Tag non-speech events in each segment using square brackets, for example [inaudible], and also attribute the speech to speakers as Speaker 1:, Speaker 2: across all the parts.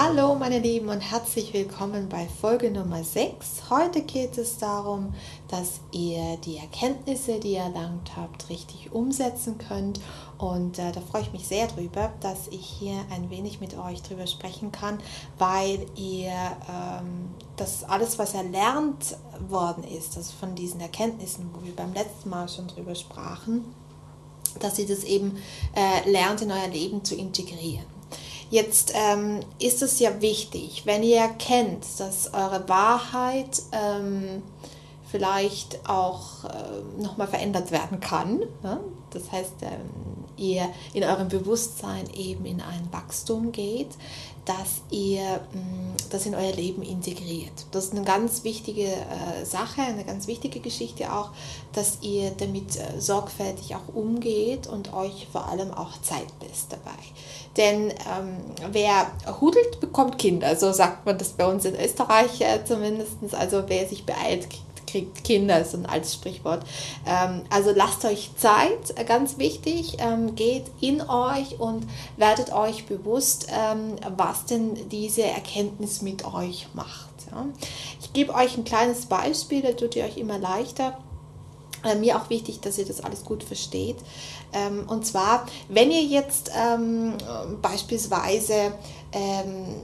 Speaker 1: Hallo meine Lieben und herzlich willkommen bei Folge Nummer 6. Heute geht es darum, dass ihr die Erkenntnisse, die ihr erlangt habt, richtig umsetzen könnt. Und äh, da freue ich mich sehr drüber, dass ich hier ein wenig mit euch drüber sprechen kann, weil ihr ähm, das alles, was erlernt worden ist, also von diesen Erkenntnissen, wo wir beim letzten Mal schon drüber sprachen, dass ihr das eben äh, lernt in euer Leben zu integrieren. Jetzt ähm, ist es ja wichtig, wenn ihr erkennt, dass eure Wahrheit ähm, vielleicht auch äh, nochmal verändert werden kann. Ne? Das heißt, ähm, ihr in eurem Bewusstsein eben in ein Wachstum geht, dass ihr mm, das in euer Leben integriert. Das ist eine ganz wichtige äh, Sache, eine ganz wichtige Geschichte auch, dass ihr damit äh, sorgfältig auch umgeht und euch vor allem auch Zeit lässt dabei. Denn ähm, wer hudelt, bekommt Kinder. So sagt man das bei uns in Österreich äh, zumindest. Also wer sich beeilt, kriegt Kinder, ist ein altes Sprichwort. Ähm, also lasst euch Zeit, äh, ganz wichtig. Ähm, geht in euch und werdet euch bewusst, ähm, was denn diese Erkenntnis mit euch macht. Ja? Ich gebe euch ein kleines Beispiel, da tut ihr euch immer leichter. Äh, mir auch wichtig, dass ihr das alles gut versteht. Ähm, und zwar, wenn ihr jetzt ähm, beispielsweise ähm,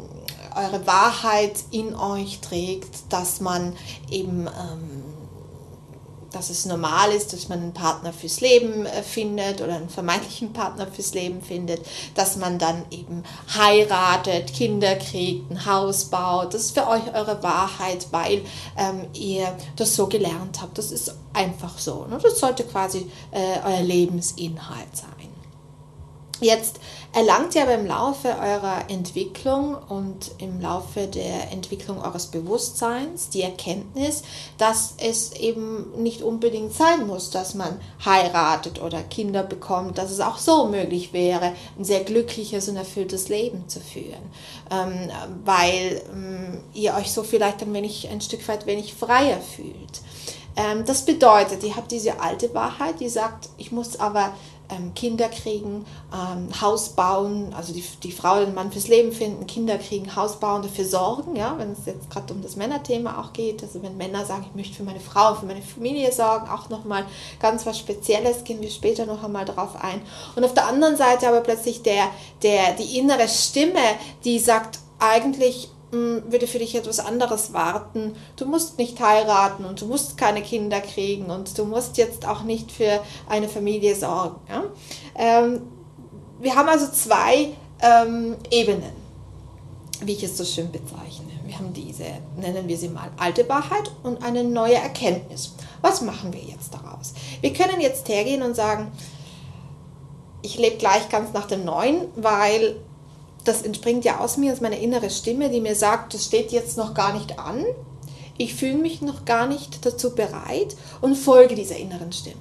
Speaker 1: eure Wahrheit in euch trägt, dass man eben dass es normal ist, dass man einen Partner fürs Leben äh, findet oder einen vermeintlichen Partner fürs Leben findet, dass man dann eben heiratet, Kinder kriegt, ein Haus baut. Das ist für euch eure Wahrheit, weil ähm, ihr das so gelernt habt. Das ist einfach so. Ne? Das sollte quasi äh, euer Lebensinhalt sein. Jetzt erlangt ihr aber im Laufe eurer Entwicklung und im Laufe der Entwicklung eures Bewusstseins die Erkenntnis, dass es eben nicht unbedingt sein muss, dass man heiratet oder Kinder bekommt, dass es auch so möglich wäre, ein sehr glückliches und erfülltes Leben zu führen, ähm, weil ähm, ihr euch so vielleicht ein wenig, ein Stück weit wenig freier fühlt. Ähm, das bedeutet, ihr habt diese alte Wahrheit, die sagt, ich muss aber Kinder kriegen, ähm, Haus bauen, also die, die Frau den Mann fürs Leben finden, Kinder kriegen, Haus bauen, dafür sorgen, ja, wenn es jetzt gerade um das Männerthema auch geht, also wenn Männer sagen, ich möchte für meine Frau, für meine Familie sorgen, auch nochmal ganz was Spezielles, gehen wir später noch einmal darauf ein. Und auf der anderen Seite aber plötzlich der, der, die innere Stimme, die sagt, eigentlich würde für dich etwas anderes warten. Du musst nicht heiraten und du musst keine Kinder kriegen und du musst jetzt auch nicht für eine Familie sorgen. Ja? Ähm, wir haben also zwei ähm, Ebenen, wie ich es so schön bezeichne. Wir haben diese, nennen wir sie mal alte Wahrheit und eine neue Erkenntnis. Was machen wir jetzt daraus? Wir können jetzt hergehen und sagen, ich lebe gleich ganz nach dem Neuen, weil das entspringt ja aus mir, das ist meine innere Stimme, die mir sagt, das steht jetzt noch gar nicht an ich fühle mich noch gar nicht dazu bereit und folge dieser inneren Stimme.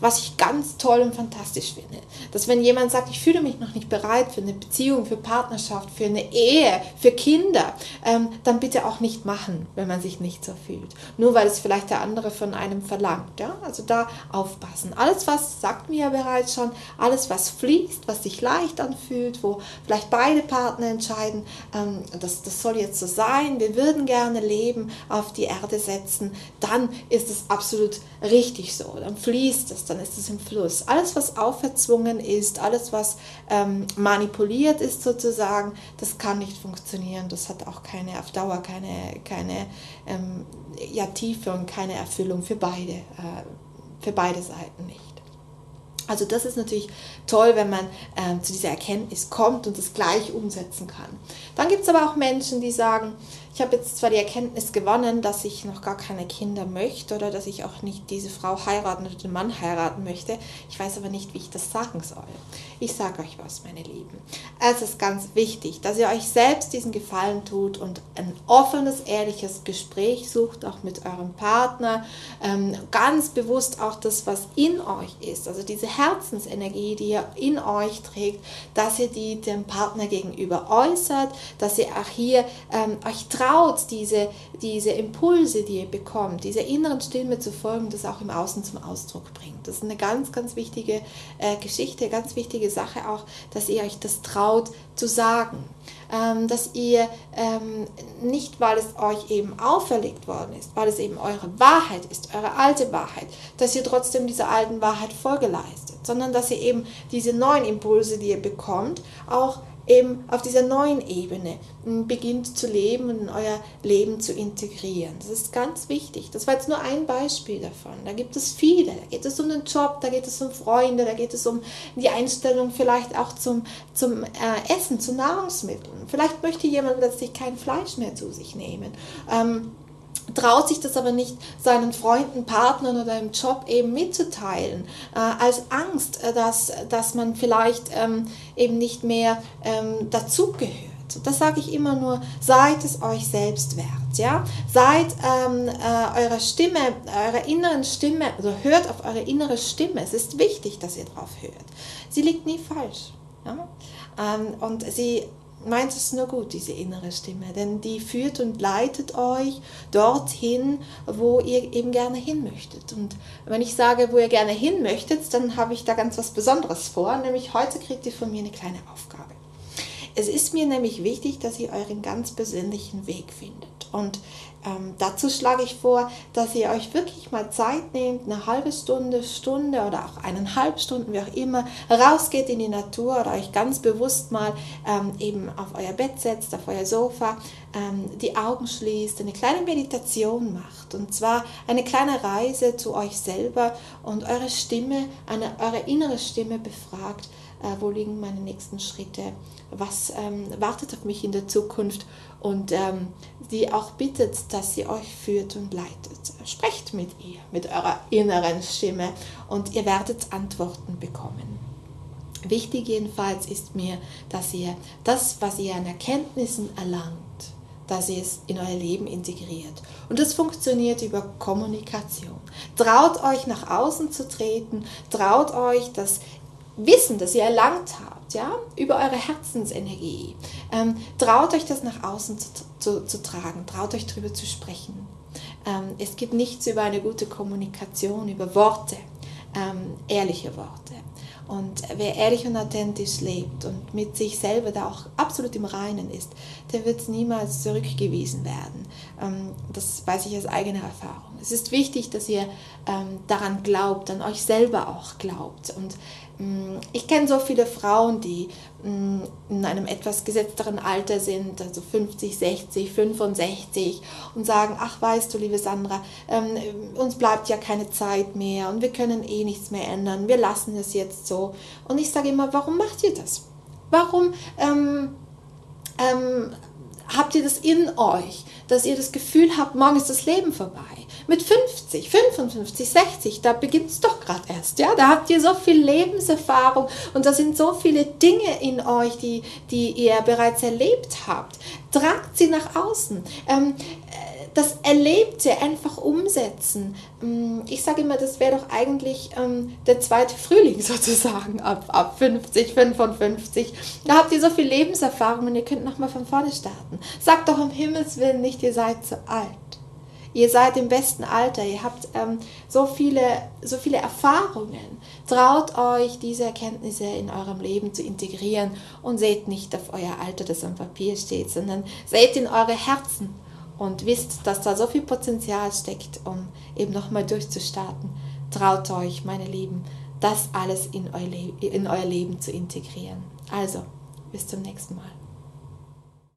Speaker 1: Was ich ganz toll und fantastisch finde, dass wenn jemand sagt, ich fühle mich noch nicht bereit für eine Beziehung, für Partnerschaft, für eine Ehe, für Kinder, ähm, dann bitte auch nicht machen, wenn man sich nicht so fühlt. Nur weil es vielleicht der andere von einem verlangt. Ja? Also da aufpassen. Alles, was, sagt mir ja bereits schon, alles, was fließt, was sich leicht anfühlt, wo vielleicht beide Partner entscheiden, ähm, das, das soll jetzt so sein, wir würden gerne leben auf die Erde setzen, dann ist es absolut richtig so. Dann fließt es, dann ist es im Fluss. Alles, was auferzwungen ist, alles, was ähm, manipuliert ist sozusagen, das kann nicht funktionieren. Das hat auch keine auf Dauer keine, keine ähm, ja, Tiefe und keine Erfüllung für beide, äh, für beide Seiten nicht. Also das ist natürlich toll, wenn man ähm, zu dieser Erkenntnis kommt und das gleich umsetzen kann. Dann gibt es aber auch Menschen, die sagen, ich habe jetzt zwar die Erkenntnis gewonnen, dass ich noch gar keine Kinder möchte oder dass ich auch nicht diese Frau heiraten oder den Mann heiraten möchte. Ich weiß aber nicht, wie ich das sagen soll. Ich sage euch was, meine Lieben. Es ist ganz wichtig, dass ihr euch selbst diesen Gefallen tut und ein offenes, ehrliches Gespräch sucht, auch mit eurem Partner. Ähm, ganz bewusst auch das, was in euch ist, also diese Herzensenergie, die ihr in euch trägt, dass ihr die dem Partner gegenüber äußert, dass ihr auch hier ähm, euch traut, traut, diese, diese Impulse, die ihr bekommt, dieser inneren Stimme zu folgen, das auch im Außen zum Ausdruck bringt. Das ist eine ganz, ganz wichtige äh, Geschichte, ganz wichtige Sache auch, dass ihr euch das traut zu sagen. Ähm, dass ihr ähm, nicht, weil es euch eben auferlegt worden ist, weil es eben eure Wahrheit ist, eure alte Wahrheit, dass ihr trotzdem dieser alten Wahrheit Folge leistet, sondern dass ihr eben diese neuen Impulse, die ihr bekommt, auch eben auf dieser neuen Ebene beginnt zu leben und in euer Leben zu integrieren. Das ist ganz wichtig. Das war jetzt nur ein Beispiel davon. Da gibt es viele. Da geht es um den Job, da geht es um Freunde, da geht es um die Einstellung vielleicht auch zum, zum äh, Essen, zu Nahrungsmitteln. Vielleicht möchte jemand plötzlich kein Fleisch mehr zu sich nehmen. Ähm, traut sich das aber nicht seinen Freunden, Partnern oder im Job eben mitzuteilen, äh, als Angst, äh, dass, dass man vielleicht ähm, eben nicht mehr ähm, dazugehört. Das sage ich immer nur, seid es euch selbst wert. Ja? Seid ähm, äh, eurer Stimme, eurer inneren Stimme, also hört auf eure innere Stimme. Es ist wichtig, dass ihr drauf hört. Sie liegt nie falsch. Ja? Ähm, und sie meint es nur gut, diese innere Stimme, denn die führt und leitet euch dorthin, wo ihr eben gerne hin möchtet. Und wenn ich sage, wo ihr gerne hin möchtet, dann habe ich da ganz was Besonderes vor, nämlich heute kriegt ihr von mir eine kleine Aufgabe. Es ist mir nämlich wichtig, dass ihr euren ganz persönlichen Weg findet. Und ähm, dazu schlage ich vor, dass ihr euch wirklich mal Zeit nehmt, eine halbe Stunde, Stunde oder auch eineinhalb Stunden, wie auch immer, rausgeht in die Natur oder euch ganz bewusst mal ähm, eben auf euer Bett setzt, auf euer Sofa, ähm, die Augen schließt, eine kleine Meditation macht. Und zwar eine kleine Reise zu euch selber und eure Stimme, eine, eure innere Stimme befragt, wo liegen meine nächsten Schritte, was ähm, wartet auf mich in der Zukunft und ähm, die auch bittet, dass sie euch führt und leitet. Sprecht mit ihr, mit eurer inneren Stimme und ihr werdet Antworten bekommen. Wichtig jedenfalls ist mir, dass ihr das, was ihr an Erkenntnissen erlangt, dass ihr es in euer Leben integriert. Und das funktioniert über Kommunikation. Traut euch nach außen zu treten, traut euch das Wissen, das ihr erlangt habt, ja, über eure Herzensenergie. Ähm, traut euch das nach außen zu, zu, zu tragen, traut euch darüber zu sprechen. Ähm, es gibt nichts über eine gute Kommunikation, über Worte, ähm, ehrliche Worte. Und wer ehrlich und authentisch lebt und mit sich selber da auch absolut im Reinen ist, der wird niemals zurückgewiesen werden. Ähm, das weiß ich aus eigener Erfahrung. Es ist wichtig, dass ihr ähm, daran glaubt, an euch selber auch glaubt. Und ich kenne so viele Frauen, die mm, in einem etwas gesetzteren Alter sind, also 50, 60, 65 und sagen, ach weißt du, liebe Sandra, ähm, uns bleibt ja keine Zeit mehr und wir können eh nichts mehr ändern, wir lassen es jetzt so. Und ich sage immer, warum macht ihr das? Warum ähm, ähm, habt ihr das in euch, dass ihr das Gefühl habt, morgen ist das Leben vorbei? Mit 50, 55, 60, da beginnt es doch gerade erst. Ja? Da habt ihr so viel Lebenserfahrung und da sind so viele Dinge in euch, die, die ihr bereits erlebt habt. Tragt sie nach außen. Ähm, das Erlebte einfach umsetzen. Mm, ich sage immer, das wäre doch eigentlich ähm, der zweite Frühling [laughs] sozusagen ab, ab 50, 55. Da habt ihr so viel Lebenserfahrung und ihr könnt nochmal von vorne starten. Sagt doch um Himmels Willen nicht, ihr seid zu alt. Ihr seid im besten Alter, ihr habt ähm, so, viele, so viele Erfahrungen. Traut euch, diese Erkenntnisse in eurem Leben zu integrieren und seht nicht auf euer Alter, das am Papier steht, sondern seht in eure Herzen und wisst, dass da so viel Potenzial steckt, um eben nochmal durchzustarten, traut euch, meine Lieben, das alles in euer, in euer Leben zu integrieren. Also, bis zum nächsten Mal.